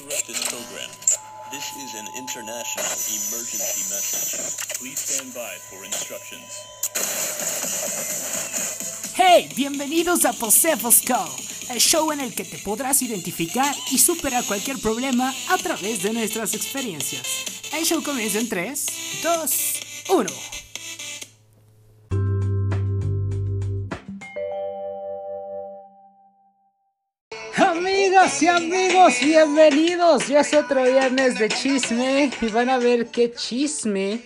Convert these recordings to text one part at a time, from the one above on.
interrupt this program. This is an international emergency message. Please stand by for instructions. Hey, bienvenidos a Posefos el show en el que te podrás identificar y superar cualquier problema a través de nuestras experiencias. El show comienza en 3, 2, 1. Amigas y amigos, bienvenidos. Ya es otro viernes de chisme y van a ver qué chisme.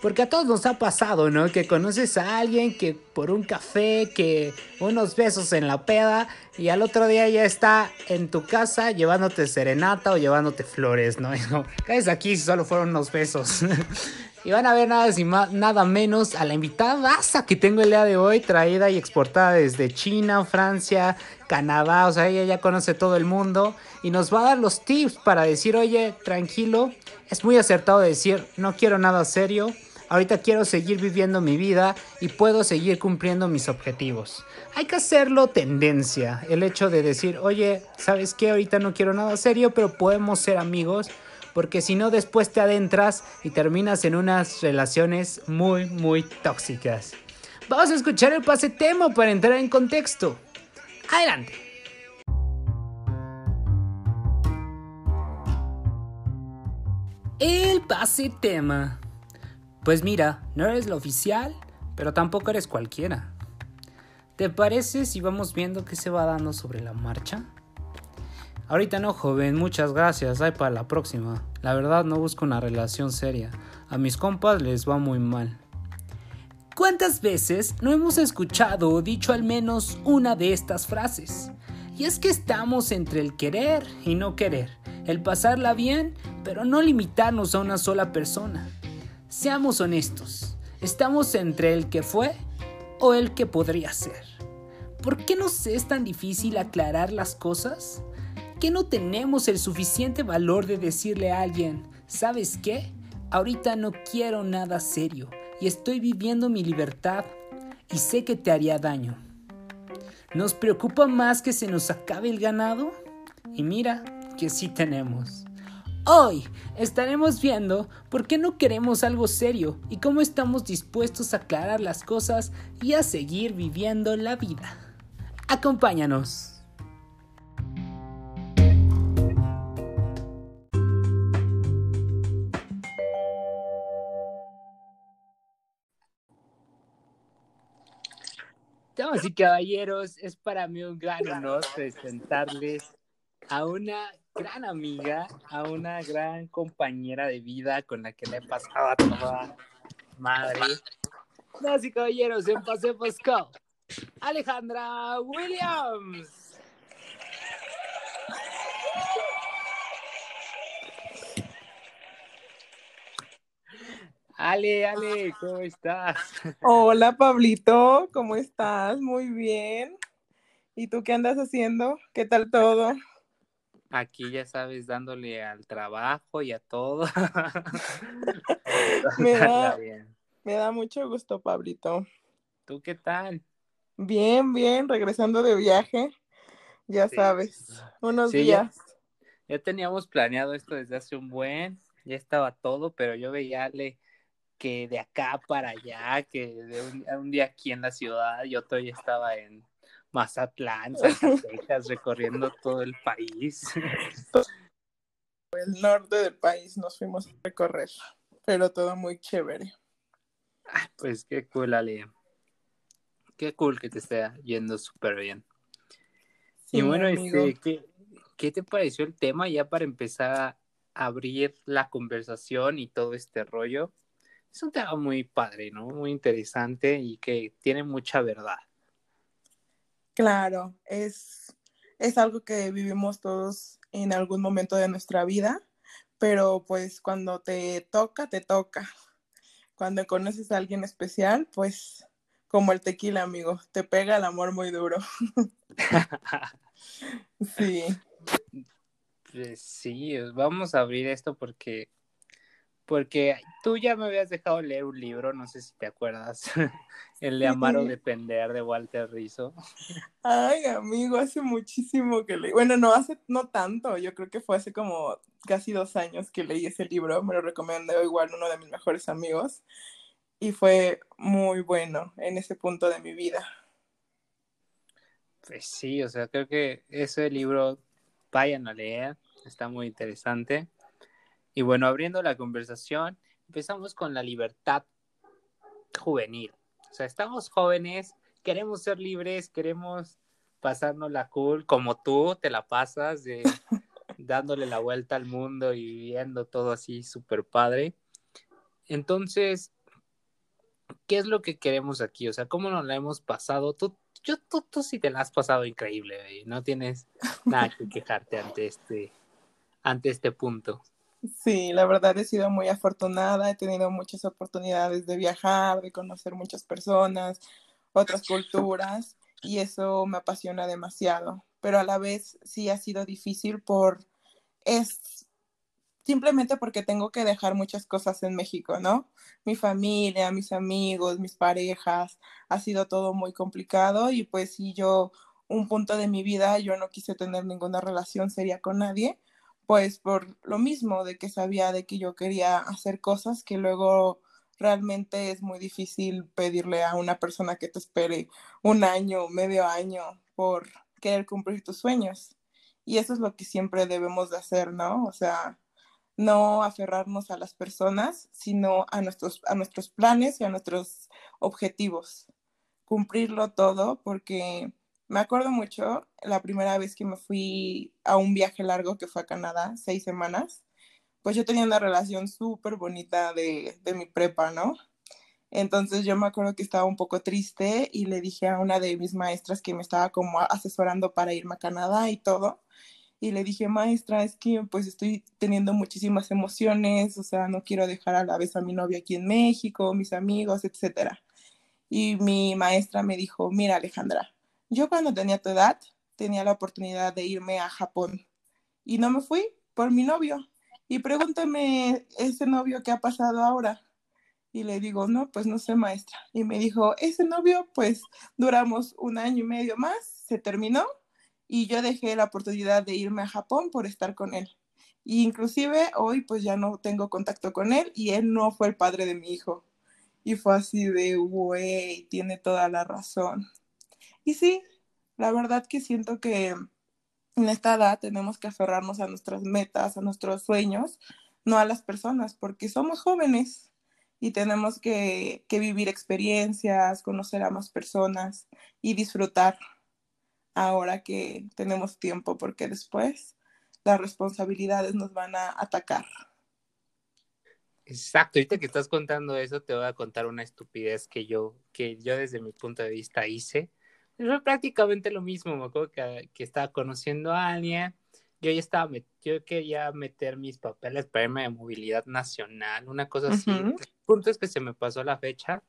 Porque a todos nos ha pasado, ¿no? Que conoces a alguien que por un café, que unos besos en la peda y al otro día ya está en tu casa llevándote serenata o llevándote flores, ¿no? No, caes aquí si solo fueron unos besos. y van a ver nada, más, nada menos a la invitada que tengo el día de hoy, traída y exportada desde China, Francia, Canadá, o sea, ella ya conoce todo el mundo y nos va a dar los tips para decir, oye, tranquilo, es muy acertado decir, no quiero nada serio, ahorita quiero seguir viviendo mi vida y puedo seguir cumpliendo mis objetivos. Hay que hacerlo tendencia, el hecho de decir, oye, ¿sabes qué? Ahorita no quiero nada serio, pero podemos ser amigos porque si no después te adentras y terminas en unas relaciones muy, muy tóxicas. Vamos a escuchar el pase tema para entrar en contexto. Adelante. El pase tema. Pues mira, no eres la oficial, pero tampoco eres cualquiera. ¿Te parece si vamos viendo qué se va dando sobre la marcha? Ahorita no, joven, muchas gracias, hay para la próxima. La verdad no busco una relación seria. A mis compas les va muy mal. ¿Cuántas veces no hemos escuchado o dicho al menos una de estas frases? Y es que estamos entre el querer y no querer, el pasarla bien, pero no limitarnos a una sola persona. Seamos honestos, estamos entre el que fue o el que podría ser. ¿Por qué nos es tan difícil aclarar las cosas? ¿Qué no tenemos el suficiente valor de decirle a alguien, ¿sabes qué? Ahorita no quiero nada serio y estoy viviendo mi libertad y sé que te haría daño. ¿Nos preocupa más que se nos acabe el ganado? Y mira que sí tenemos. Hoy estaremos viendo por qué no queremos algo serio y cómo estamos dispuestos a aclarar las cosas y a seguir viviendo la vida. Acompáñanos. Damas y caballeros, es para mí un gran honor presentarles a una gran amiga, a una gran compañera de vida con la que le he pasado toda madre. Damas y caballeros, en Paseo Pascal, Alejandra Williams. Ale, Ale, ¿cómo estás? Hola, Pablito, ¿cómo estás? Muy bien. ¿Y tú qué andas haciendo? ¿Qué tal todo? Aquí ya sabes, dándole al trabajo y a todo. me, da, me da mucho gusto, Pablito. ¿Tú qué tal? Bien, bien, regresando de viaje, ya sabes, unos días. Ya, teníamos planeado esto desde hace un buen, ya estaba todo, pero yo veía Ale que de acá para allá, que de un, día aquí en la ciudad y otro día estaba en Mazatlán, Zacatecas, recorriendo todo el país. El norte del país nos fuimos a recorrer, pero todo muy chévere. pues qué cool, Ale. Qué cool que te esté yendo súper bien. y bueno, este, ¿qué, ¿qué te pareció el tema ya para empezar a abrir la conversación y todo este rollo? Es un tema muy padre, ¿no? Muy interesante y que tiene mucha verdad. Claro, es, es algo que vivimos todos en algún momento de nuestra vida, pero pues cuando te toca, te toca. Cuando conoces a alguien especial, pues como el tequila, amigo, te pega el amor muy duro. sí. Pues sí, vamos a abrir esto porque porque tú ya me habías dejado leer un libro, no sé si te acuerdas, el de Amar o Depender de Walter Rizzo. Ay, amigo, hace muchísimo que leí. Bueno, no hace, no tanto, yo creo que fue hace como casi dos años que leí ese libro, me lo recomendó igual uno de mis mejores amigos y fue muy bueno en ese punto de mi vida. Pues sí, o sea, creo que ese libro vayan a leer, está muy interesante. Y bueno, abriendo la conversación, empezamos con la libertad juvenil. O sea, estamos jóvenes, queremos ser libres, queremos pasarnos la cool como tú te la pasas, de, dándole la vuelta al mundo y viviendo todo así súper padre. Entonces, ¿qué es lo que queremos aquí? O sea, ¿cómo nos la hemos pasado? Tú, yo, tú, tú sí te la has pasado increíble, y no tienes nada que quejarte ante este, ante este punto. Sí, la verdad he sido muy afortunada, he tenido muchas oportunidades de viajar, de conocer muchas personas, otras culturas, y eso me apasiona demasiado, pero a la vez sí ha sido difícil por, es simplemente porque tengo que dejar muchas cosas en México, ¿no? Mi familia, mis amigos, mis parejas, ha sido todo muy complicado y pues si yo, un punto de mi vida, yo no quise tener ninguna relación seria con nadie pues por lo mismo de que sabía de que yo quería hacer cosas que luego realmente es muy difícil pedirle a una persona que te espere un año, medio año por querer cumplir tus sueños. Y eso es lo que siempre debemos de hacer, ¿no? O sea, no aferrarnos a las personas, sino a nuestros, a nuestros planes y a nuestros objetivos. Cumplirlo todo porque me acuerdo mucho la primera vez que me fui a un viaje largo que fue a Canadá, seis semanas, pues yo tenía una relación súper bonita de, de mi prepa, ¿no? Entonces yo me acuerdo que estaba un poco triste y le dije a una de mis maestras que me estaba como asesorando para irme a Canadá y todo. Y le dije, maestra, es que pues estoy teniendo muchísimas emociones, o sea, no quiero dejar a la vez a mi novio aquí en México, mis amigos, etcétera. Y mi maestra me dijo, mira Alejandra, yo cuando tenía tu edad tenía la oportunidad de irme a Japón y no me fui por mi novio. Y pregúntame ese novio qué ha pasado ahora. Y le digo, no, pues no sé, maestra. Y me dijo, ese novio, pues duramos un año y medio más, se terminó y yo dejé la oportunidad de irme a Japón por estar con él. Y inclusive hoy pues ya no tengo contacto con él y él no fue el padre de mi hijo. Y fue así de, güey, tiene toda la razón. Y sí, la verdad que siento que en esta edad tenemos que aferrarnos a nuestras metas, a nuestros sueños, no a las personas, porque somos jóvenes y tenemos que, vivir experiencias, conocer a más personas y disfrutar ahora que tenemos tiempo, porque después las responsabilidades nos van a atacar. Exacto, ahorita que estás contando eso, te voy a contar una estupidez que yo, que yo desde mi punto de vista hice fue prácticamente lo mismo, me acuerdo que, que estaba conociendo a alguien, yo ya estaba, yo quería meter mis papeles para irme de movilidad nacional, una cosa así. El punto es que se me pasó la fecha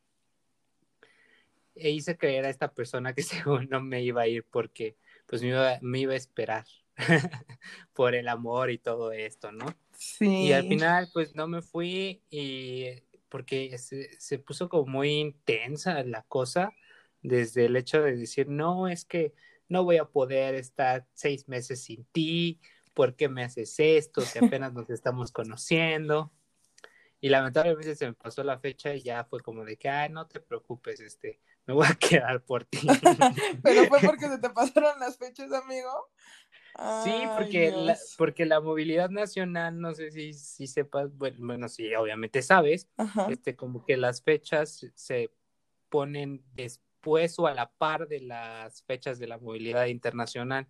e hice creer a esta persona que según no me iba a ir porque pues me iba, me iba a esperar por el amor y todo esto, ¿no? Sí. Y al final pues no me fui y porque se, se puso como muy intensa la cosa desde el hecho de decir, no, es que no voy a poder estar seis meses sin ti, ¿por qué me haces esto? Si apenas nos estamos conociendo. Y lamentablemente se me pasó la fecha y ya fue como de que, ay, no te preocupes, este, me voy a quedar por ti. Pero fue porque se te pasaron las fechas, amigo. sí, porque la, porque la movilidad nacional, no sé si, si sepas, bueno, bueno, sí, obviamente sabes, este, como que las fechas se ponen después o a la par de las fechas de la movilidad internacional.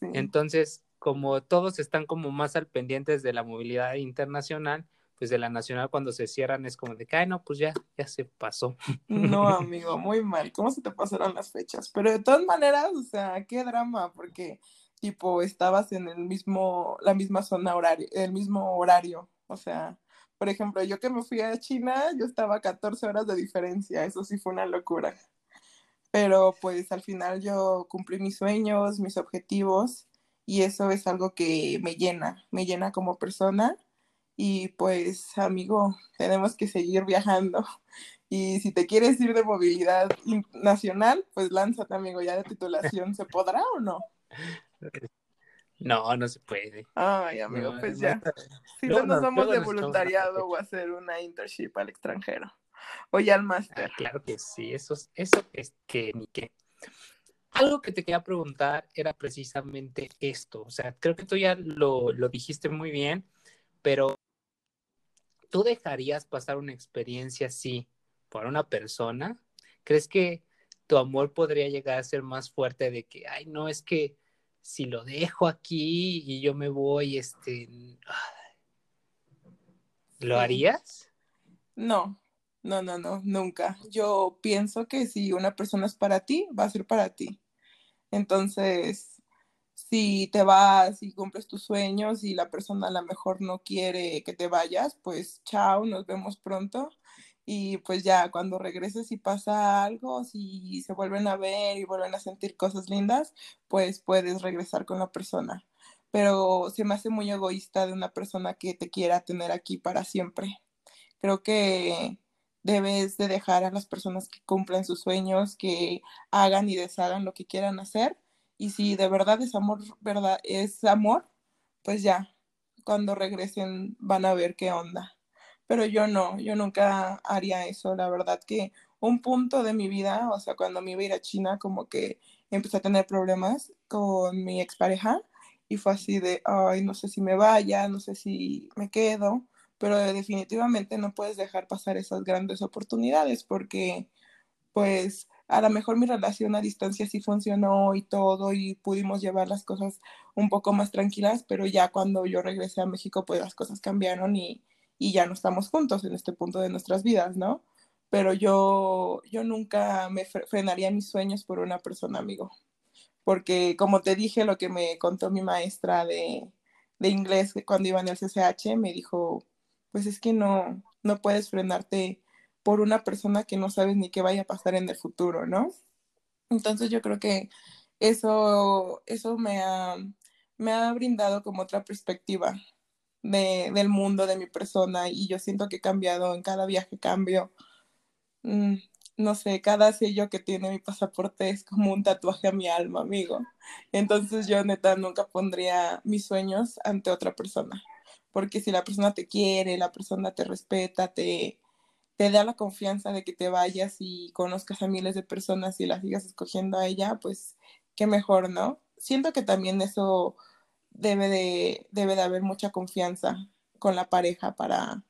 Entonces, como todos están como más al pendientes de la movilidad internacional, pues de la nacional cuando se cierran es como de que, ay, no, pues ya, ya se pasó. No, amigo, muy mal. ¿Cómo se te pasaron las fechas? Pero de todas maneras, o sea, qué drama, porque tipo estabas en el mismo, la misma zona horaria, el mismo horario. O sea, por ejemplo, yo que me fui a China, yo estaba a 14 horas de diferencia. Eso sí fue una locura pero pues al final yo cumplí mis sueños, mis objetivos y eso es algo que me llena, me llena como persona Y pues, amigo, tenemos que seguir viajando. Y si te quieres ir de movilidad nacional, pues lánzate, amigo, ya de titulación. ¿Se podrá o no? No, no se puede. Ay, amigo, pues ya. Si no, nos vamos de voluntariado o hacer una internship al extranjero. O ya al máster. Ah, claro que sí, eso, eso es que ni qué. Algo que te quería preguntar era precisamente esto. O sea, creo que tú ya lo, lo dijiste muy bien, pero ¿tú dejarías pasar una experiencia así por una persona? ¿Crees que tu amor podría llegar a ser más fuerte de que, ay, no, es que si lo dejo aquí y yo me voy, este, ¿lo harías? No, no, no, no, nunca. Yo pienso que si una persona es para ti, va a ser para ti. Entonces, si te vas y cumples tus sueños y la persona a lo mejor no quiere que te vayas, pues chao, nos vemos pronto. Y pues ya cuando regreses y pasa algo, si se vuelven a ver y vuelven a sentir cosas lindas, pues puedes regresar con la persona. Pero se me hace muy egoísta de una persona que te quiera tener aquí para siempre. Creo que debes de dejar a las personas que cumplen sus sueños, que hagan y deshagan lo que quieran hacer. Y si de verdad es amor, verdad, es amor, pues ya, cuando regresen van a ver qué onda. Pero yo no, yo nunca haría eso. La verdad que un punto de mi vida, o sea, cuando me iba a ir a China, como que empecé a tener problemas con mi expareja y fue así de, ay, no sé si me vaya, no sé si me quedo pero definitivamente no puedes dejar pasar esas grandes oportunidades porque pues a lo mejor mi relación a distancia sí funcionó y todo y pudimos llevar las cosas un poco más tranquilas, pero ya cuando yo regresé a México pues las cosas cambiaron y, y ya no estamos juntos en este punto de nuestras vidas, ¿no? Pero yo, yo nunca me frenaría mis sueños por una persona, amigo. Porque como te dije, lo que me contó mi maestra de, de inglés cuando iba en el CCH, me dijo, pues es que no, no puedes frenarte por una persona que no sabes ni qué vaya a pasar en el futuro, ¿no? Entonces yo creo que eso, eso me, ha, me ha brindado como otra perspectiva de, del mundo, de mi persona, y yo siento que he cambiado en cada viaje, cambio. Mm, no sé, cada sello que tiene mi pasaporte es como un tatuaje a mi alma, amigo. Entonces yo neta nunca pondría mis sueños ante otra persona porque si la persona te quiere, la persona te respeta, te, te da la confianza de que te vayas y conozcas a miles de personas y las sigas escogiendo a ella, pues qué mejor, ¿no? Siento que también eso debe de, debe de haber mucha confianza con la pareja para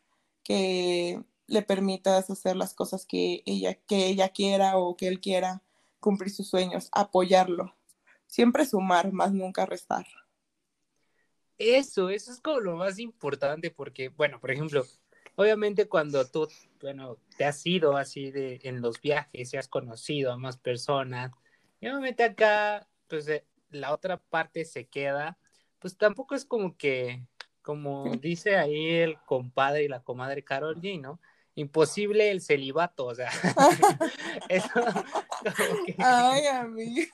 que le permitas hacer las cosas que ella, que ella quiera o que él quiera, cumplir sus sueños, apoyarlo. Siempre sumar, más nunca restar. Eso, eso es como lo más importante porque, bueno, por ejemplo, obviamente cuando tú, bueno, te has ido así de en los viajes y has conocido a más personas, y obviamente acá, pues eh, la otra parte se queda, pues tampoco es como que, como dice ahí el compadre y la comadre Carol G, ¿no? imposible el celibato, o sea, eso Ay, amigo.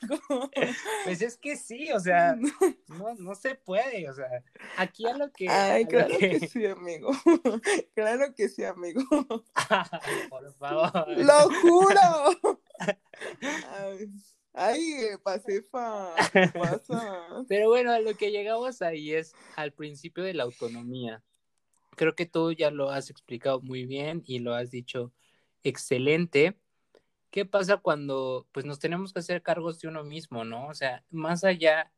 Pues es que sí, o sea, no, no se puede, o sea, aquí a lo que... Ay, claro que... sí, amigo, claro que sí, amigo. Por favor. Lo juro. Ay. Ay, Pasefa, pasa. Pero bueno, a lo que llegamos ahí es al principio de la autonomía creo que tú ya lo has explicado muy bien y lo has dicho excelente. ¿Qué pasa cuando pues nos tenemos que hacer cargos de uno mismo, no? O sea, más allá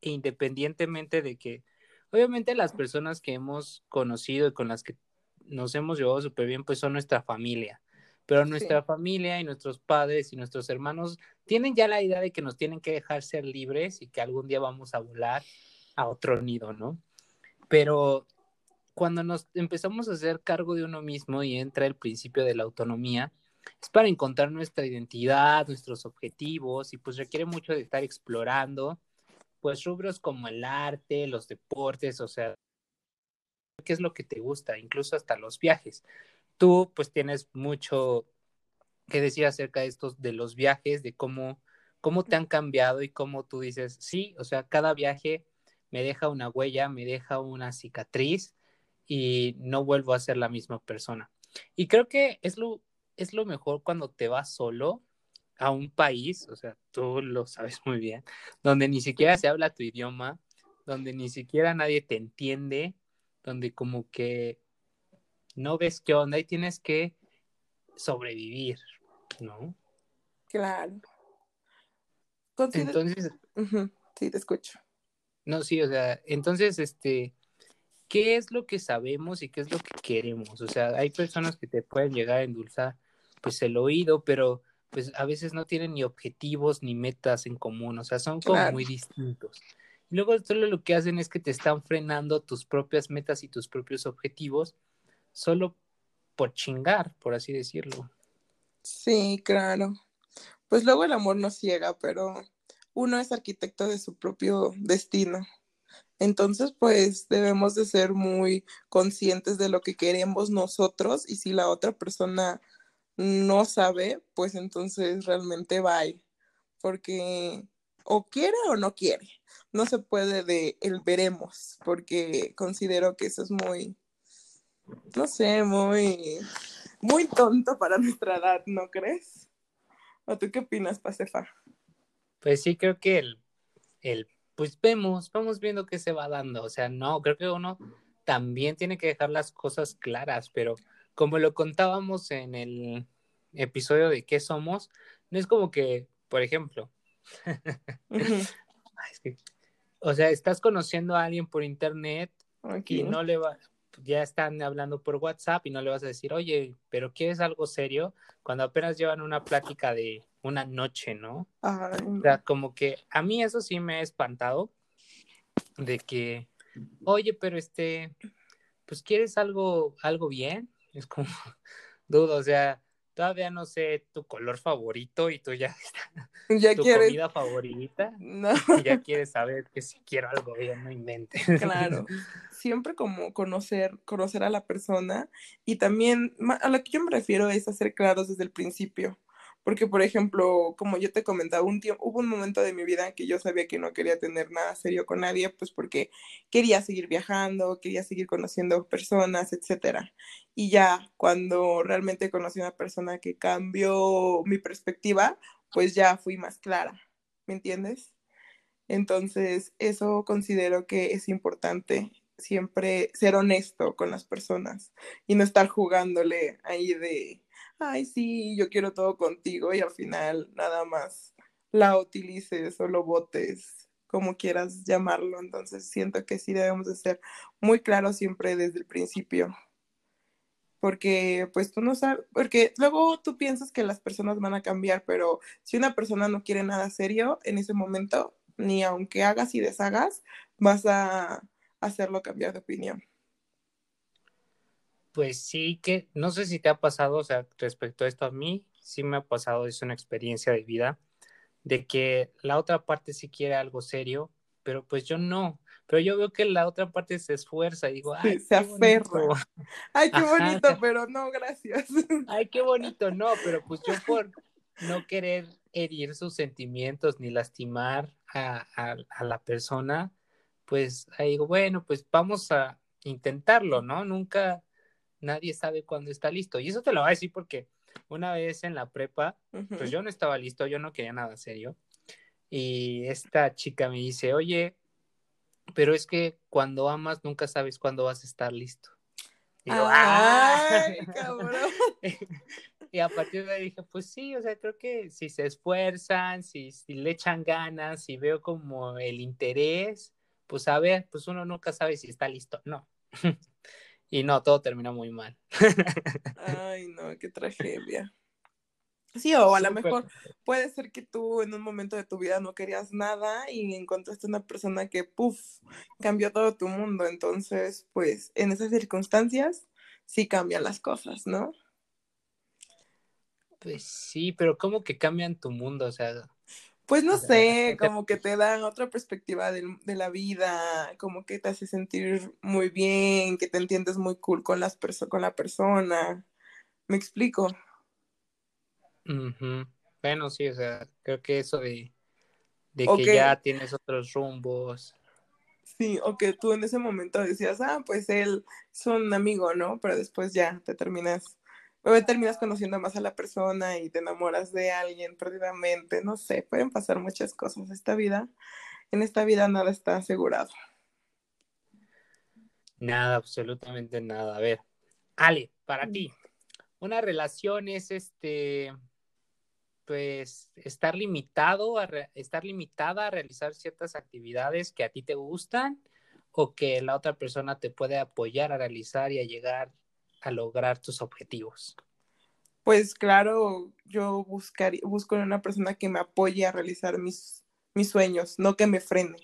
e independientemente de que obviamente las personas que hemos conocido y con las que nos hemos llevado súper bien pues son nuestra familia. Pero nuestra familia y nuestros padres y nuestros hermanos tienen ya la idea de que nos tienen que dejar ser libres y que algún día vamos a volar a otro nido, ¿no? Pero cuando nos empezamos a hacer cargo de uno mismo y entra el principio de la autonomía, es para encontrar nuestra identidad, nuestros objetivos y pues requiere mucho de estar explorando pues rubros como el arte, los deportes, o sea, qué es lo que te gusta, incluso hasta los viajes. Tú pues tienes mucho que decir acerca de estos de los viajes, de cómo cómo te han cambiado y cómo tú dices, sí, o sea, cada viaje me deja una huella, me deja una cicatriz y no vuelvo a ser la misma persona. Y creo que es lo, es lo mejor cuando te vas solo a un país, o sea, tú lo sabes muy bien, donde ni siquiera se habla tu idioma, donde ni siquiera nadie te entiende, donde como que no ves qué onda y tienes que sobrevivir, ¿no? Claro. Entonces, sí, te escucho. No, sí, o sea, entonces, este, ¿qué es lo que sabemos y qué es lo que queremos? O sea, hay personas que te pueden llegar a endulzar, pues, el oído, pero pues a veces no tienen ni objetivos ni metas en común, o sea, son como muy distintos. Y luego solo lo que hacen es que te están frenando tus propias metas y tus propios objetivos solo por chingar, por así decirlo. Sí, claro. Pues luego el amor nos ciega, pero uno es arquitecto de su propio destino. Entonces, pues debemos de ser muy conscientes de lo que queremos nosotros y si la otra persona no sabe, pues entonces realmente va, porque o quiere o no quiere. No se puede de el veremos, porque considero que eso es muy, no sé, muy, muy tonto para nuestra edad, ¿no crees? ¿O tú qué opinas, Pacefa? Pues sí, creo que el, el, pues vemos, vamos viendo qué se va dando. O sea, no, creo que uno también tiene que dejar las cosas claras, pero como lo contábamos en el episodio de qué somos, no es como que, por ejemplo, o sea, estás conociendo a alguien por internet y no le va, ya están hablando por WhatsApp y no le vas a decir, oye, pero ¿quieres algo serio? Cuando apenas llevan una plática de una noche, ¿no? O sea, como que a mí eso sí me ha espantado de que, oye, pero este, pues quieres algo, algo bien, es como, dudo, o sea, todavía no sé tu color favorito y tú ya, ¿Ya tu comida favorita no. y ya quieres saber que si quiero algo bien, no inventes. Claro, siempre como conocer, conocer a la persona y también a lo que yo me refiero es hacer claros desde el principio. Porque, por ejemplo, como yo te comentaba, un tiempo, hubo un momento de mi vida en que yo sabía que no quería tener nada serio con nadie, pues porque quería seguir viajando, quería seguir conociendo personas, etcétera. Y ya cuando realmente conocí a una persona que cambió mi perspectiva, pues ya fui más clara, ¿me entiendes? Entonces, eso considero que es importante, siempre ser honesto con las personas y no estar jugándole ahí de ay, sí, yo quiero todo contigo y al final nada más la utilices o lo botes, como quieras llamarlo. Entonces siento que sí debemos de ser muy claros siempre desde el principio. Porque pues tú no sabes, porque luego tú piensas que las personas van a cambiar, pero si una persona no quiere nada serio en ese momento, ni aunque hagas y deshagas, vas a hacerlo cambiar de opinión. Pues sí, que no sé si te ha pasado, o sea, respecto a esto a mí, sí me ha pasado, es una experiencia de vida, de que la otra parte sí quiere algo serio, pero pues yo no. Pero yo veo que la otra parte se esfuerza y digo, ay, se aferra. Ay, qué bonito, pero no, gracias. Ay, qué bonito, no, pero pues yo por no querer herir sus sentimientos ni lastimar a, a la persona, pues ahí digo, bueno, pues vamos a intentarlo, ¿no? Nunca, nadie sabe cuándo está listo. Y eso te lo voy a decir porque una vez en la prepa, pues yo no estaba listo, yo no quería nada serio. Y esta chica me dice, oye, pero es que cuando amas nunca sabes cuándo vas a estar listo. Y ¡ay, cabrón! y a partir de ahí dije, pues sí, o sea, creo que si se esfuerzan, si, si le echan ganas, si veo como el interés, pues a ver, pues uno nunca sabe si está listo. No. Y no, todo termina muy mal. Ay, no, qué tragedia. Sí, o a lo mejor puede ser que tú en un momento de tu vida no querías nada y encontraste una persona que, puff, cambió todo tu mundo. Entonces, pues en esas circunstancias sí cambian las cosas, ¿no? Pues sí, pero ¿cómo que cambian tu mundo? O sea, pues no sé, como que te dan otra perspectiva de, la vida, como que te hace sentir muy bien, que te entiendes muy cool con, las con la persona. ¿Me explico? Bueno, sí, o sea, creo que eso de, de que ya tienes otros rumbos. Sí, o que tú en ese momento decías, ah, pues él es un amigo, ¿no? Pero después ya te terminas, terminas conociendo más a la persona y te enamoras de alguien perdidamente, no sé, pueden pasar muchas cosas. Esta vida, en esta vida nada está asegurado. Nada, absolutamente nada. A ver, Ale, para ti, una relación es este, pues, estar limitado, a estar limitada a realizar ciertas actividades que a ti te gustan o que la otra persona te puede apoyar a realizar y a llegar lograr tus objetivos. Pues claro, yo buscaría, busco una persona que me apoye a realizar mis, mis sueños, no que me frene.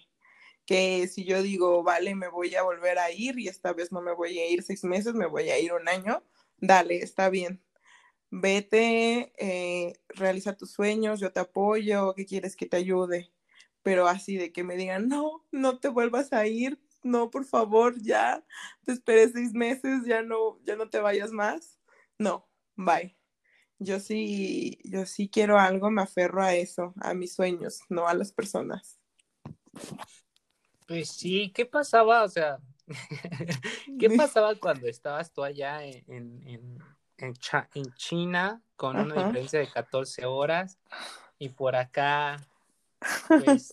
Que si yo digo, vale, me voy a volver a ir y esta vez no me voy a ir seis meses, me voy a ir un año, dale, está bien vete, eh, realiza tus sueños, yo te apoyo, ¿qué quieres que te ayude? Pero así de que me digan, no, no te vuelvas a ir, no, por favor, ya, te esperé seis meses, ya no, ya no te vayas más. No, bye. Yo sí, yo sí quiero algo, me aferro a eso, a mis sueños, no a las personas. Pues sí, ¿qué pasaba? O sea, ¿qué pasaba cuando estabas tú allá en, en, China con una diferencia de 14 horas y por acá, pues,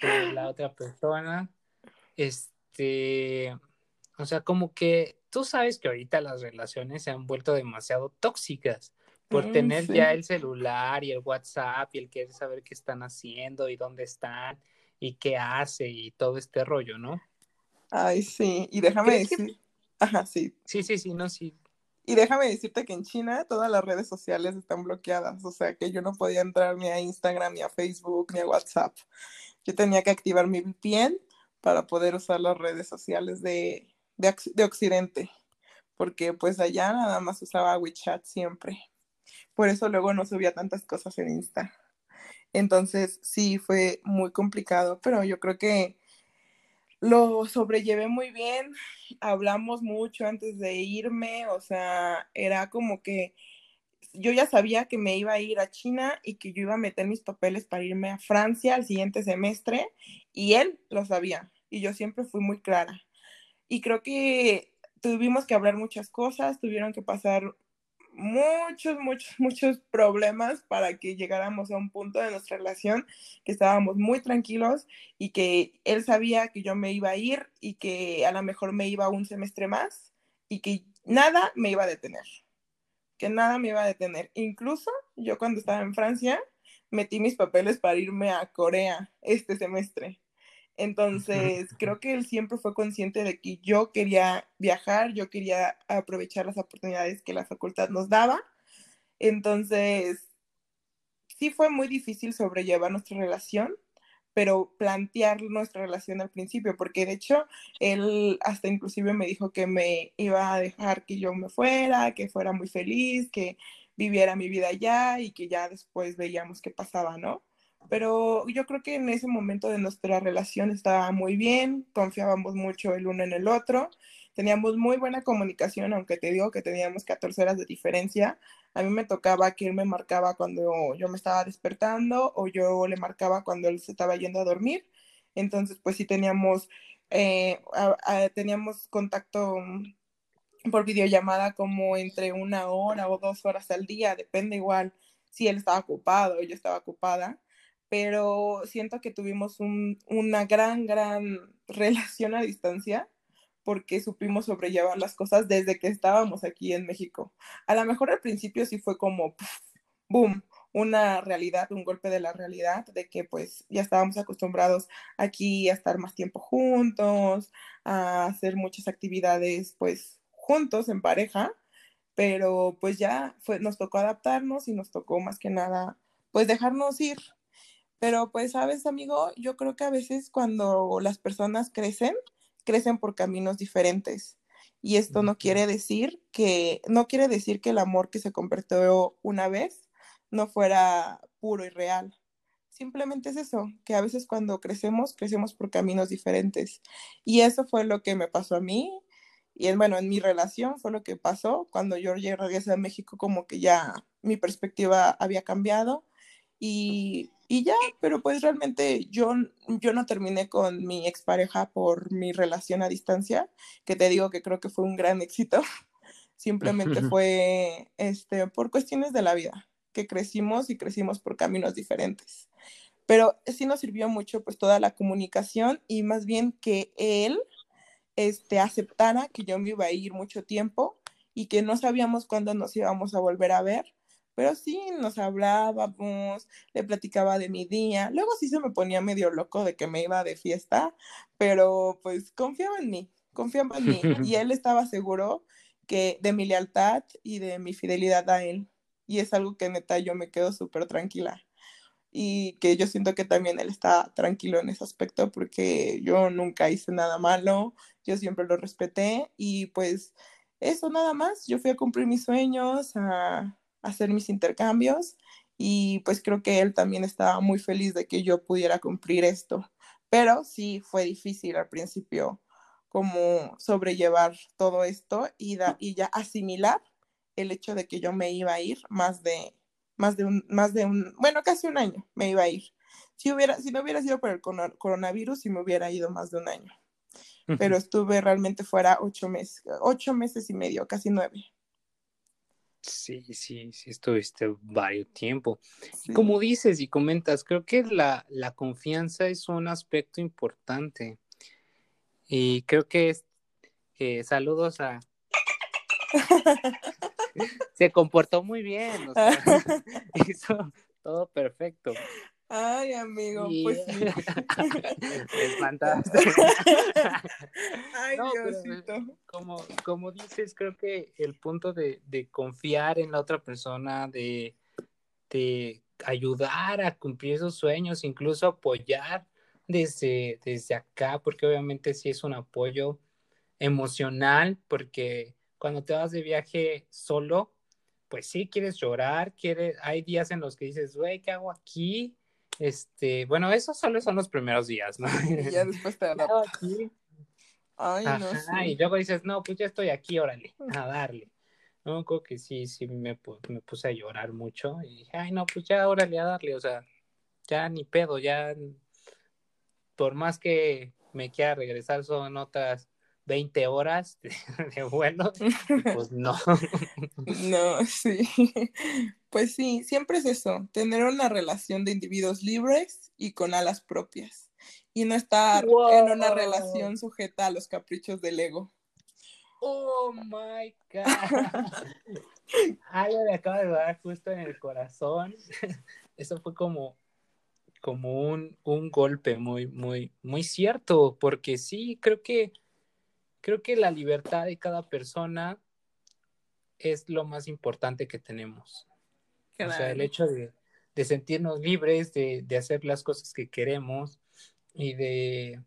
la otra persona, este, o sea, como que tú sabes que ahorita las relaciones se han vuelto demasiado tóxicas por mm, tener ya el celular y el WhatsApp y el querer saber qué están haciendo y dónde están y qué hace y todo este rollo, ¿no? Ay, sí, y déjame decir. Ajá, sí. Sí, sí, sí, no, sí. Y déjame decirte que en China todas las redes sociales están bloqueadas, o sea que yo no podía entrar ni a Instagram, ni a Facebook, ni a WhatsApp. Yo tenía que activar mi VPN para poder usar las redes sociales de, de, Occidente, porque pues allá nada más usaba WeChat siempre. Por eso luego no subía tantas cosas en Insta. Entonces sí, fue muy complicado, pero yo creo que lo sobrellevé muy bien, hablamos mucho antes de irme, o sea, era como que yo ya sabía que me iba a ir a China y que yo iba a meter mis papeles para irme a Francia al siguiente semestre y él lo sabía y yo siempre fui muy clara. Y creo que tuvimos que hablar muchas cosas, tuvieron que pasar muchos, muchos, muchos problemas para que llegáramos a un punto de nuestra relación que estábamos muy tranquilos y que él sabía que yo me iba a ir y que a lo mejor me iba un semestre más y que nada me iba a detener, que nada me iba a detener. Incluso yo cuando estaba en Francia metí mis papeles para irme a Corea este semestre entonces, creo que él siempre fue consciente de que yo quería viajar, yo quería aprovechar las oportunidades que la facultad nos daba. Entonces, sí fue muy difícil sobrellevar nuestra relación, pero plantear nuestra relación al principio, porque de hecho él hasta inclusive me dijo que me iba a dejar que yo me fuera, que fuera muy feliz, que viviera mi vida allá y que ya después veíamos qué pasaba, ¿no? Pero yo creo que en ese momento de nuestra relación estaba muy bien, confiábamos mucho el uno en el otro, teníamos muy buena comunicación, aunque te digo que teníamos 14 horas de diferencia. A mí me tocaba que él me marcaba cuando yo me estaba despertando o yo le marcaba cuando él se estaba yendo a dormir. Entonces, pues sí teníamos, eh, teníamos contacto por videollamada como entre una hora o dos horas al día, depende igual si él estaba ocupado o yo estaba ocupada pero siento que tuvimos una gran, gran relación a distancia porque supimos sobrellevar las cosas desde que estábamos aquí en México. A lo mejor al principio sí fue como, boom, una realidad, un golpe de la realidad, de que pues ya estábamos acostumbrados aquí a estar más tiempo juntos, a hacer muchas actividades pues juntos en pareja, pero pues ya fue, nos tocó adaptarnos y nos tocó más que nada pues dejarnos ir pero pues, sabes, amigo, yo creo que a veces cuando las personas crecen, crecen por caminos diferentes. Y esto no quiere decir que, no quiere decir que el amor que se convirtió una vez no fuera puro y real. Simplemente es eso, que a veces cuando crecemos, crecemos por caminos diferentes. Y eso fue lo que me pasó a mí. Y bueno, en mi relación fue lo que pasó cuando yo regresé a México, como que ya mi perspectiva había cambiado. Y Y ya, pero pues realmente yo, yo no terminé con mi expareja por mi relación a distancia, que te digo que creo que fue un gran éxito. Simplemente fue este, por cuestiones de la vida, que crecimos y crecimos por caminos diferentes. Pero sí nos sirvió mucho pues toda la comunicación y más bien que él este, aceptara que yo me iba a ir mucho tiempo y que no sabíamos cuándo nos íbamos a volver a ver, pero sí nos hablábamos, le platicaba de mi día, luego sí se me ponía medio loco de que me iba de fiesta, pero pues confiaba en mí, confiaba en mí y él estaba seguro que de mi lealtad y de mi fidelidad a él y es algo que neta yo me quedo súper tranquila y que yo siento que también él está tranquilo en ese aspecto porque yo nunca hice nada malo, yo siempre lo respeté y pues eso nada más, yo fui a cumplir mis sueños, a, hacer mis intercambios y pues creo que él también estaba muy feliz de que yo pudiera cumplir esto, pero sí fue difícil al principio como sobrellevar todo esto y, y ya asimilar el hecho de que yo me iba a ir más de más de un, más de un, bueno, casi un año me iba a ir. Si, hubiera, si no hubiera sido por el coronavirus, sí me hubiera ido más de un año. Pero estuve realmente fuera ocho meses, ocho meses y medio, casi nueve. Sí, sí, sí, estuviste varios tiempo. Como dices y comentas, creo que la, la confianza es un aspecto importante. Y creo que es, eh, saludos a, se comportó muy bien, o sea, hizo todo perfecto. Ay, amigo, pues sí. Me espantaste. Ay, Diosito. Como, como dices, creo que el punto de, de confiar en la otra persona, de, de, ayudar a cumplir sus sueños, incluso apoyar desde, desde acá, porque obviamente sí es un apoyo emocional, porque cuando te vas de viaje solo, pues sí, quieres llorar, quieres, hay días en los que dices, güey, ¿qué hago aquí? Este, bueno, esos solo son los primeros días, ¿no? Y ya después te adaptas. Ay, no sé. Y luego dices, no, pues ya estoy aquí, órale, a darle. No, creo que sí, sí me, me puse a llorar mucho y dije, ay, no, pues ya, órale, a darle, o sea, ya ni pedo, ya, por más que me quiera regresar, son otras 20 horas de, vuelo, pues no. No, sí. Pues sí, siempre es eso, tener una relación de individuos libres y con alas propias y no estar en una relación sujeta a los caprichos del ego. Oh my God. Algo me acaba de dar justo en el corazón. Eso fue como, como un, un golpe muy, muy, muy cierto, porque sí, creo que creo que la libertad de cada persona es lo más importante que tenemos. O sea, el hecho de, sentirnos libres, de, hacer las cosas que queremos y de,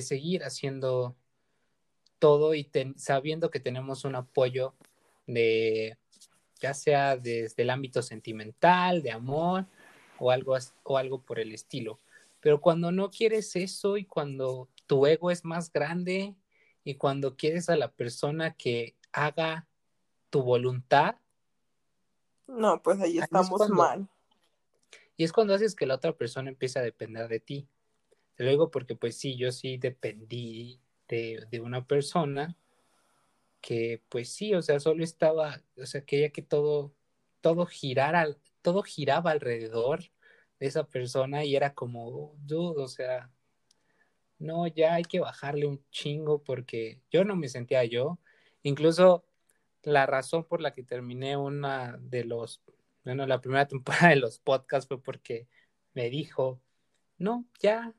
seguir haciendo todo y sabiendo que tenemos un apoyo de, ya sea desde el ámbito sentimental, de amor o algo, o algo por el estilo. Pero cuando no quieres eso y cuando tu ego es más grande y cuando quieres a la persona que haga tu voluntad. No, pues ahí estamos mal. Y es cuando haces que la otra persona empiece a depender de ti. Luego, porque pues sí, yo sí dependí de, de una persona que pues sí, o sea, solo estaba, o sea, quería que todo, todo girara, todo giraba alrededor de esa persona y era como, dude, o sea, no, ya hay que bajarle un chingo porque yo no me sentía yo. Incluso la razón por la que terminé una de los, bueno, la primera temporada de los podcasts fue porque me dijo, no, ya,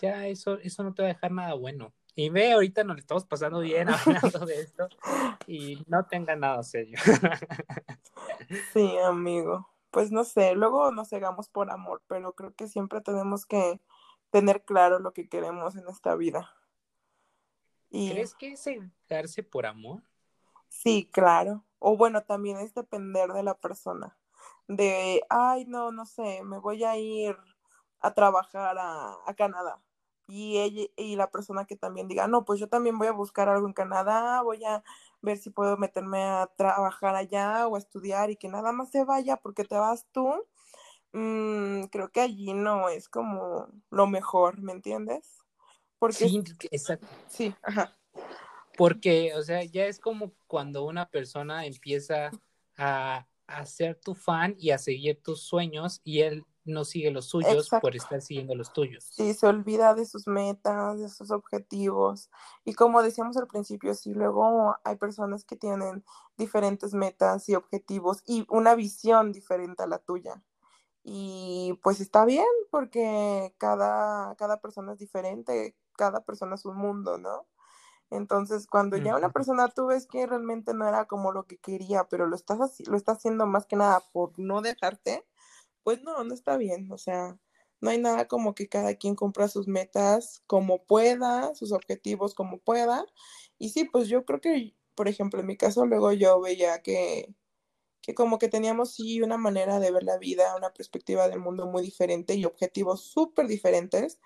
ya, eso, eso no te va a dejar nada bueno. Y ve, ahorita nos estamos pasando bien hablando de esto y no tenga nada serio. Sí, amigo. Pues no sé, luego nos cegamos por amor, pero creo que siempre tenemos que tener claro lo que queremos en esta vida. Y... ¿Crees que es darse por amor? Sí, claro. O bueno, también es depender de la persona. De, ay, no, no sé, me voy a ir a trabajar a, a Canadá. Y, ella, y la persona que también diga, no, pues yo también voy a buscar algo en Canadá, voy a ver si puedo meterme a trabajar allá o a estudiar y que nada más se vaya porque te vas tú mm, creo que allí no es como lo mejor, ¿me entiendes? Porque Sí, exacto. sí, ajá. Porque, o sea, ya es como cuando una persona empieza a, a ser tu fan y a seguir tus sueños y él no sigue los suyos Exacto. por estar siguiendo los tuyos. Sí, se olvida de sus metas, de sus objetivos. Y como decíamos al principio, sí, luego hay personas que tienen diferentes metas y objetivos y una visión diferente a la tuya. Y pues está bien porque cada, cada persona es diferente, cada persona es un mundo, ¿no? Entonces, cuando ya una persona tú ves que realmente no era como lo que quería, pero lo estás, lo está haciendo más que nada por no dejarte, pues no, no está bien. O sea, no hay nada como que cada quien cumpla sus metas como pueda, sus objetivos como pueda. Y sí, pues yo creo que, por ejemplo, en mi caso, luego yo veía que, que como que teníamos sí una manera de ver la vida, una perspectiva del mundo muy diferente y objetivos súper diferentes,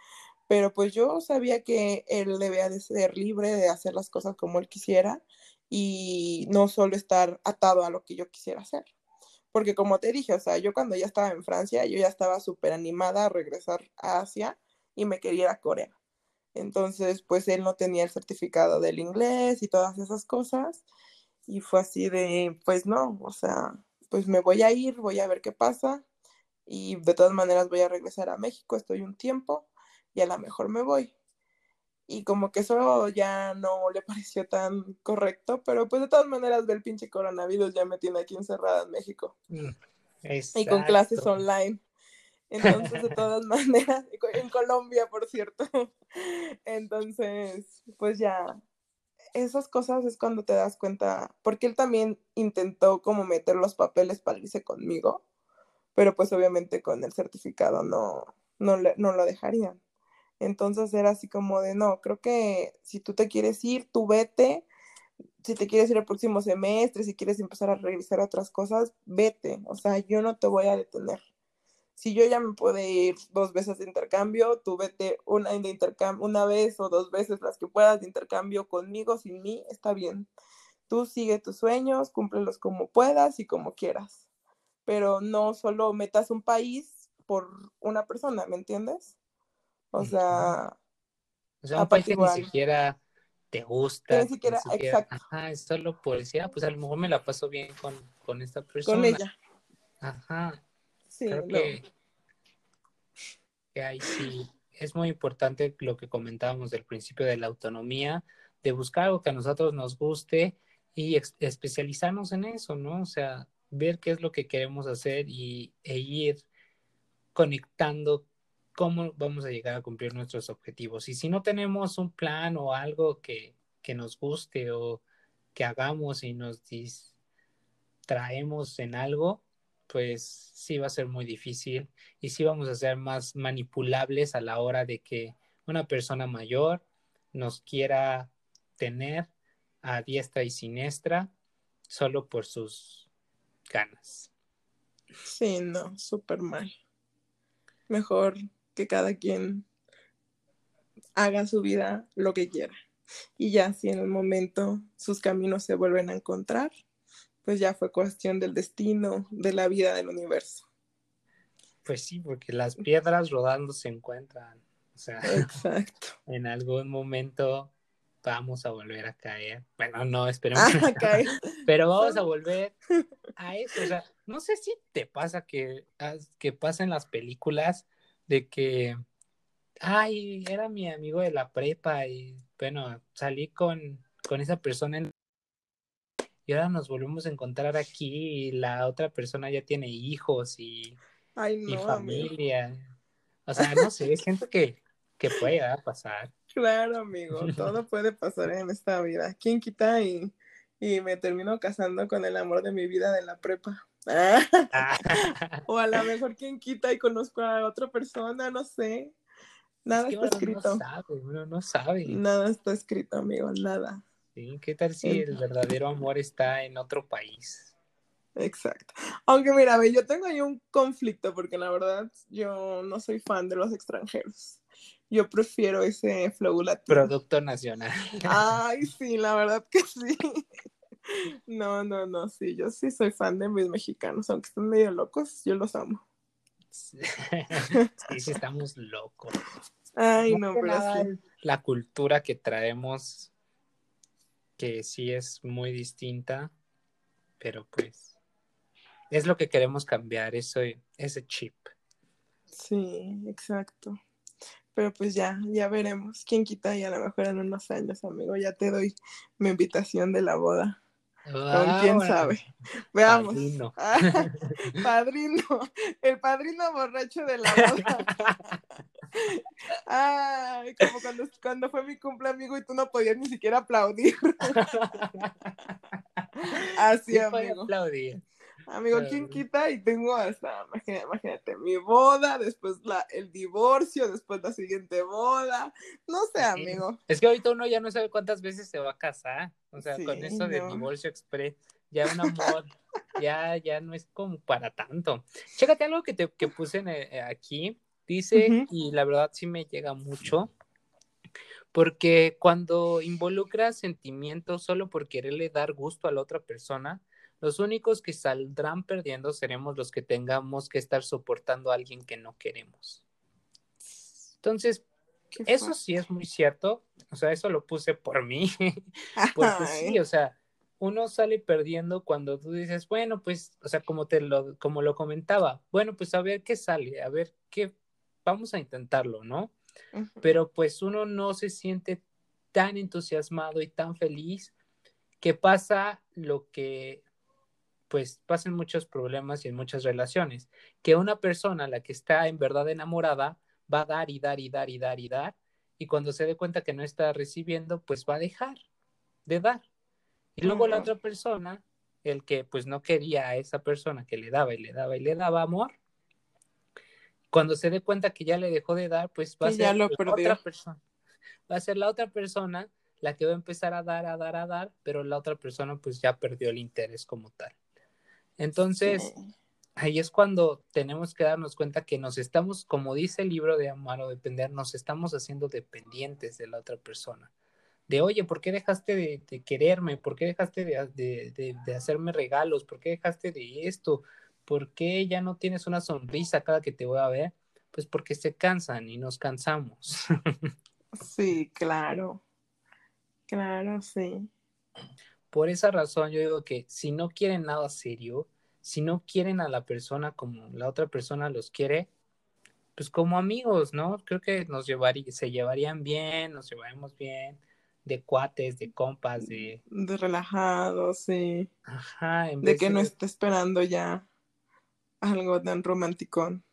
pero pues yo sabía que él debía de ser libre de hacer las cosas como él quisiera y no solo estar atado a lo que yo quisiera hacer. Porque como te dije, o sea, yo cuando ya estaba en Francia, yo ya estaba súper animada a regresar a Asia y me quería ir a Corea. Entonces, pues él no tenía el certificado del inglés y todas esas cosas. Y fue así de, pues no, o sea, pues me voy a ir, voy a ver qué pasa. Y de todas maneras voy a regresar a México, estoy un tiempo y a lo mejor me voy. Y como que eso ya no le pareció tan correcto, pero pues de todas maneras ve el pinche coronavirus ya me tiene aquí encerrada en México Mm, y con clases Exacto. online. Entonces, de todas maneras, en Colombia, por cierto. Entonces, pues ya, esas cosas es cuando te das cuenta, porque él también intentó como meter los papeles para irse conmigo, pero pues obviamente con el certificado no, no, le- no lo dejarían. Entonces era así como de, no, creo que si tú te quieres ir, tú vete, si te quieres ir el próximo semestre, si quieres empezar a revisar otras cosas, vete, o sea, yo no te voy a detener. Si yo ya me puedo ir dos veces de intercambio, tú vete una, de intercambio, una vez o dos veces las que puedas de intercambio conmigo, sin mí, está bien. Tú sigue tus sueños, cúmplelos como puedas y como quieras, pero no solo metas un país por una persona, ¿me entiendes? O sea, O sea, un país que ni siquiera te Que gusta, ni que siquiera, exacto, ajá, es solo por decir, ah, pues a lo mejor me la paso bien con, con esta con persona. ella. Ajá, Sí, creo que, que ahí sí es muy importante lo que comentábamos del principio de la autonomía, de buscar algo que a nosotros nos guste y especializarnos en eso, ¿no? O sea, ver qué es lo que queremos hacer y, e ir conectando cómo vamos a llegar a cumplir nuestros objetivos. Y si no tenemos un plan o algo que, que nos guste o que hagamos y nos distraemos en algo, pues sí va a ser muy difícil y sí vamos a ser más manipulables a la hora de que una persona mayor nos quiera tener a diestra y siniestra solo por sus ganas. Sí, no, súper mal. Mejor que cada quien haga su vida lo que quiera. Y ya si en el momento sus caminos se vuelven a encontrar, pues ya fue cuestión del destino, de la vida del universo. Pues sí, porque las piedras rodando se encuentran. O sea, Exacto. en algún momento vamos a volver a caer. Bueno, no, esperemos. Ah, cae. Pero vamos a volver a eso. O sea, no sé si te pasa que, que pasa en las películas de que, ay, era mi amigo de la prepa y bueno, salí con, con esa persona en- y ahora nos volvemos a encontrar aquí y la otra persona ya tiene hijos y, Ay, y amigo. familia. O sea, no sé, siento que, que puede llegar a pasar. Claro, amigo, todo puede pasar en esta vida. ¿Quién quita y, y me termino casando con el amor de mi vida de la prepa? O a lo mejor quien quita y conozco a otra persona, no sé. Nada Es que está uno escrito. no sabe, uno no sabe. Nada está escrito, amigo, nada. ¿Sí? ¿Qué tal si el verdadero amor está en otro país? Exacto. Aunque mira, ve, yo tengo ahí un conflicto porque la verdad yo no soy fan de los extranjeros. Yo prefiero ese flow latino. Producto nacional. Ay, sí, la verdad que sí. No, no, no, sí, yo sí soy fan de mis mexicanos, aunque estén medio locos, yo los amo. sí, sí, estamos locos. Ay, no, que pero sí. La cultura que traemos, que sí es muy distinta, pero pues es lo que queremos cambiar, eso, ese chip. Sí, exacto. Pero pues ya, ya veremos. ¿Quién quita? Y a lo mejor en unos años, amigo, ya te doy mi invitación de la boda. Con quién Ah, sabe. Veamos. padrino. Ah, padrino. El padrino borracho de la boda. Ay, como cuando, cuando fue mi cumple, amigo, y tú no podías ni siquiera aplaudir. Así, Sí, amigo. aplaudir. Amigo, ¿quién quita? Y tengo hasta, imagínate, imagínate, mi boda, después la, el divorcio, después la siguiente boda. No sé, Sí. amigo. Es que ahorita uno ya no sabe cuántas veces se va a casar. O sea, con Sí, eso del no. divorcio express, ya un amor, ya, ya no es como para tanto. Chécate algo que, te, que puse en, eh, aquí. Dice, Ujú. y la verdad sí me llega mucho, porque cuando involucras sentimientos solo por quererle dar gusto a la otra persona, los únicos que saldrán perdiendo seremos los que tengamos que estar soportando a alguien que no queremos. Entonces, eso sí es muy cierto, o sea, eso lo puse por mí, porque sí, o sea, uno sale perdiendo cuando tú dices, bueno, pues, o sea, como te lo, como lo comentaba, bueno, pues a ver qué sale, a ver qué, vamos a intentarlo, ¿no? Pero pues uno no se siente tan entusiasmado y tan feliz que pasa lo que, pues, pasan muchos problemas y en muchas relaciones, que una persona, la que está en verdad enamorada, va a dar y dar y dar y dar y dar, y cuando se dé cuenta que no está recibiendo, pues va a dejar de dar. Y luego la otra persona, el que pues no quería a esa persona que le daba y le daba y le daba amor, cuando se dé cuenta que ya le dejó de dar, pues va a ser la perdió. otra persona. Va a ser la otra persona la que va a empezar a dar, a dar, a dar, pero la otra persona pues ya perdió el interés como tal. Entonces, Sí. ahí es cuando tenemos que darnos cuenta que nos estamos, como dice el libro de Amar o Depender, nos estamos haciendo dependientes de la otra persona. De, oye, ¿por qué dejaste de, de quererme? ¿Por qué dejaste de, de- de- de hacerme regalos? ¿Por qué dejaste de esto? ¿Por qué ya no tienes una sonrisa cada que te voy a ver? Pues porque se cansan y nos cansamos. Sí, claro. Claro, sí. Por esa razón yo digo que si no quieren nada serio, si no quieren a la persona como la otra persona los quiere, pues como amigos, ¿no? Creo que nos llevaría, se llevarían bien, nos llevaríamos bien, de cuates, de compas, de, De relajado, sí. ajá, en De vez que no de- esté esperando ya algo tan romanticón.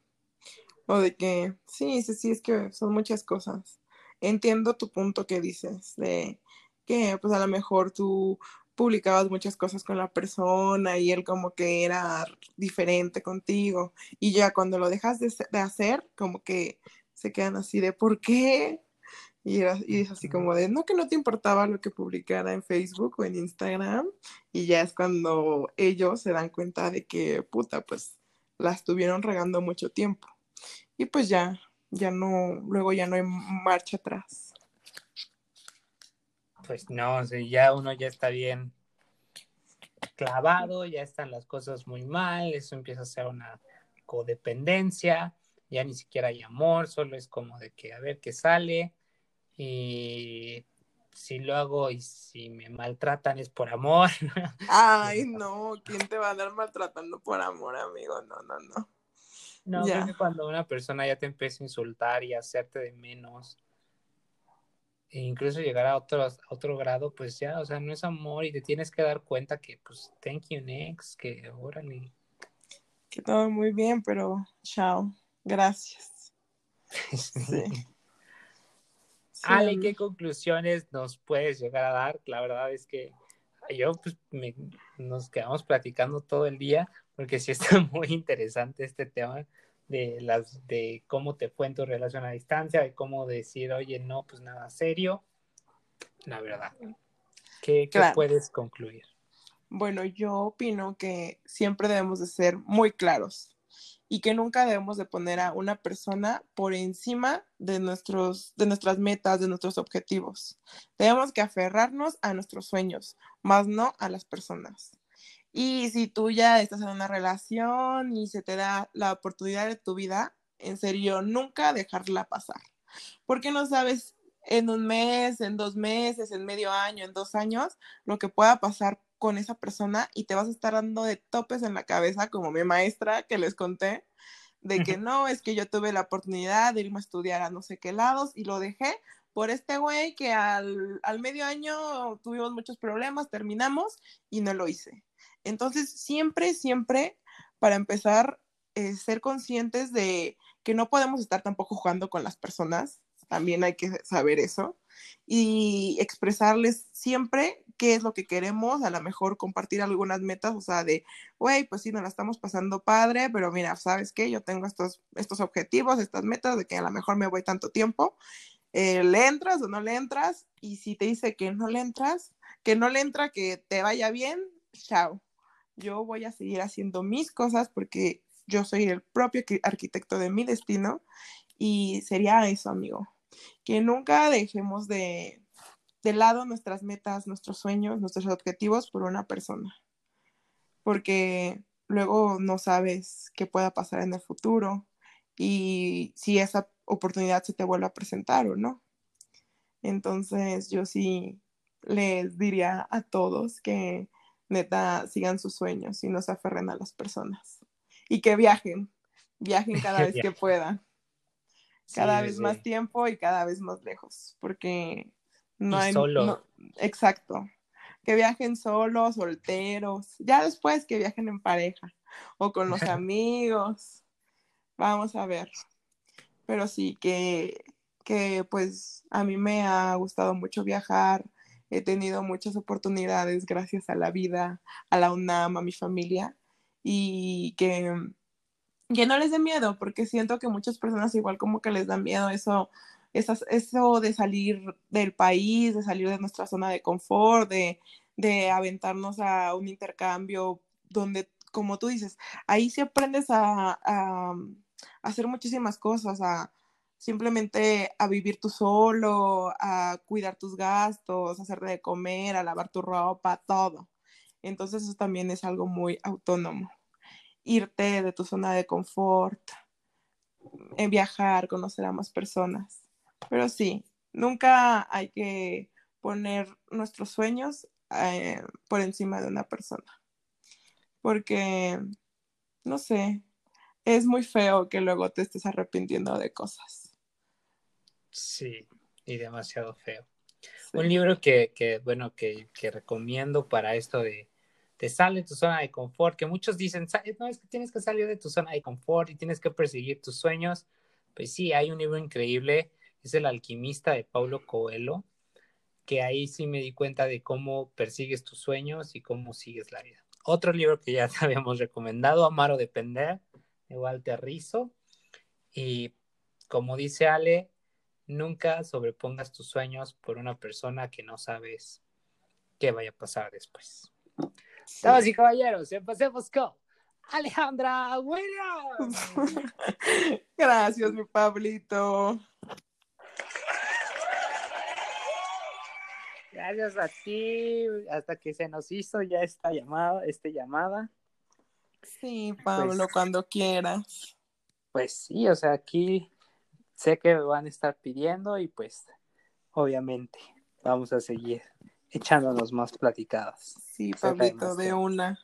O de que, sí, sí, sí, es que son muchas cosas. Entiendo tu punto que dices, de que pues a lo mejor tú publicabas muchas cosas con la persona y él como que era diferente contigo y ya cuando lo dejas de, de hacer, como que se quedan así de ¿por qué? Y, era, y es así como de, no que no te importaba lo que publicara en Facebook o en Instagram y ya es cuando ellos se dan cuenta de que, puta, pues la estuvieron regando mucho tiempo. Y pues ya, ya no, luego ya no hay marcha atrás. pues no, ya uno ya está bien clavado, ya están las cosas muy mal, eso empieza a ser una codependencia, ya ni siquiera hay amor, solo es como de que a ver qué sale y si lo hago y si me maltratan es por amor. Ay, no, ¿quién te va a andar maltratando por amor, amigo? No, no, no. No, Ya. creo que cuando una persona ya te empieza a insultar y a hacerte de menos, e incluso llegar a otro, a otro grado, pues ya, o sea, no es amor y te tienes que dar cuenta que, pues, thank you next, que órale. Que todo muy bien, pero chao. Gracias. Sí. Ale. ¿qué conclusiones nos puedes llegar a dar? La verdad es que yo, pues, me- nos quedamos platicando todo el día porque sí está muy interesante este tema de las de cómo te fue en tu relación a distancia, de cómo decir, oye, no, pues nada serio. La verdad. ¿Qué, qué puedes concluir? Bueno, yo opino que siempre debemos de ser muy claros y que nunca debemos de poner a una persona por encima de, nuestros, de nuestras metas, de nuestros objetivos. Tenemos que aferrarnos a nuestros sueños, más no a las personas. Y si tú ya estás en una relación y se te da la oportunidad de tu vida, en serio, nunca dejarla pasar. Porque no sabes en un mes, en dos meses, en medio año, en dos años, lo que pueda pasar con esa persona y te vas a estar dando de topes en la cabeza, como mi maestra que les conté, de que no, es que yo tuve la oportunidad de irme a estudiar a no sé qué lados y lo dejé por este güey que al, al medio año tuvimos muchos problemas, terminamos y no lo hice. Entonces, siempre, siempre, para empezar, eh, ser conscientes de que no podemos estar tampoco jugando con las personas, también hay que saber eso, y expresarles siempre qué es lo que queremos, a lo mejor compartir algunas metas, o sea, de, güey, pues sí, nos la estamos pasando padre, pero mira, ¿sabes qué? Yo tengo estos, estos objetivos, estas metas, de que a lo mejor me voy tanto tiempo, eh, ¿le entras o no le entras? Y si te dice que no le entras, que no le entra, que te vaya bien, chao. Yo voy a seguir haciendo mis cosas porque yo soy el propio arquitecto de mi destino y sería eso, amigo que nunca dejemos de, de lado nuestras metas, nuestros sueños, nuestros objetivos por una persona, porque luego no sabes qué pueda pasar en el futuro y si esa oportunidad se te vuelve a presentar o no. Entonces yo sí les diría a todos que neta sigan sus sueños y no se aferren a las personas. Y que viajen, viajen cada vez que puedan. Cada vez más tiempo y cada vez más lejos, porque no. Solo. exacto. Que viajen solos, solteros, ya después que viajen en pareja o con los amigos. Vamos a ver. Pero sí, que, que pues a mí me ha gustado mucho viajar, he tenido muchas oportunidades gracias a la vida, a la UNAM, a mi familia, y que que no les dé miedo, porque siento que muchas personas igual como que les da miedo eso, eso de salir del país, de salir de nuestra zona de confort, de, aventarnos a un intercambio donde, como tú dices, ahí sí aprendes a, hacer muchísimas cosas, a simplemente a vivir tú solo, a cuidar tus gastos, a hacer de comer, a lavar tu ropa, todo. Entonces eso también es algo muy autónomo irte de tu zona de confort, viajar, conocer a más personas. Pero sí, nunca hay que poner nuestros sueños eh, por encima de una persona. Porque, no sé, es muy feo que luego te estés arrepintiendo de cosas. Sí, y demasiado feo. Un libro que, que bueno, que, que recomiendo para esto de, te sale de tu zona de confort, que muchos dicen, no, es que tienes que salir de tu zona de confort y tienes que perseguir tus sueños. Pues sí, hay un libro increíble, es El alquimista de Paulo Coelho, que ahí sí me di cuenta de cómo persigues tus sueños y cómo sigues la vida. Otro libro que ya te habíamos recomendado, Amar o Depender, de Walter Rizzo. Y como dice Ale, nunca sobrepongas tus sueños por una persona que no sabes qué vaya a pasar después. Damas y caballeros, empecemos con Alejandra Williams. Gracias, mi Pablito. Gracias a ti, hasta que se nos hizo ya esta llamada, esta llamada. Sí, Pablo, pues cuando quieras. Pues sí, o sea, aquí sé que me van a estar pidiendo y pues obviamente vamos a seguir echándonos más platicadas. Sí, Pablito, de una.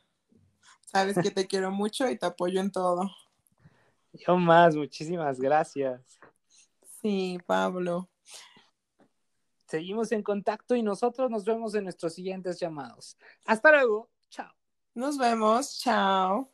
Sabes que te quiero mucho y te apoyo en todo. Yo más, muchísimas gracias. Sí, Pablo. Seguimos en contacto y nosotros nos vemos en nuestros siguientes llamados. Hasta luego. Chao. Nos vemos. Chao.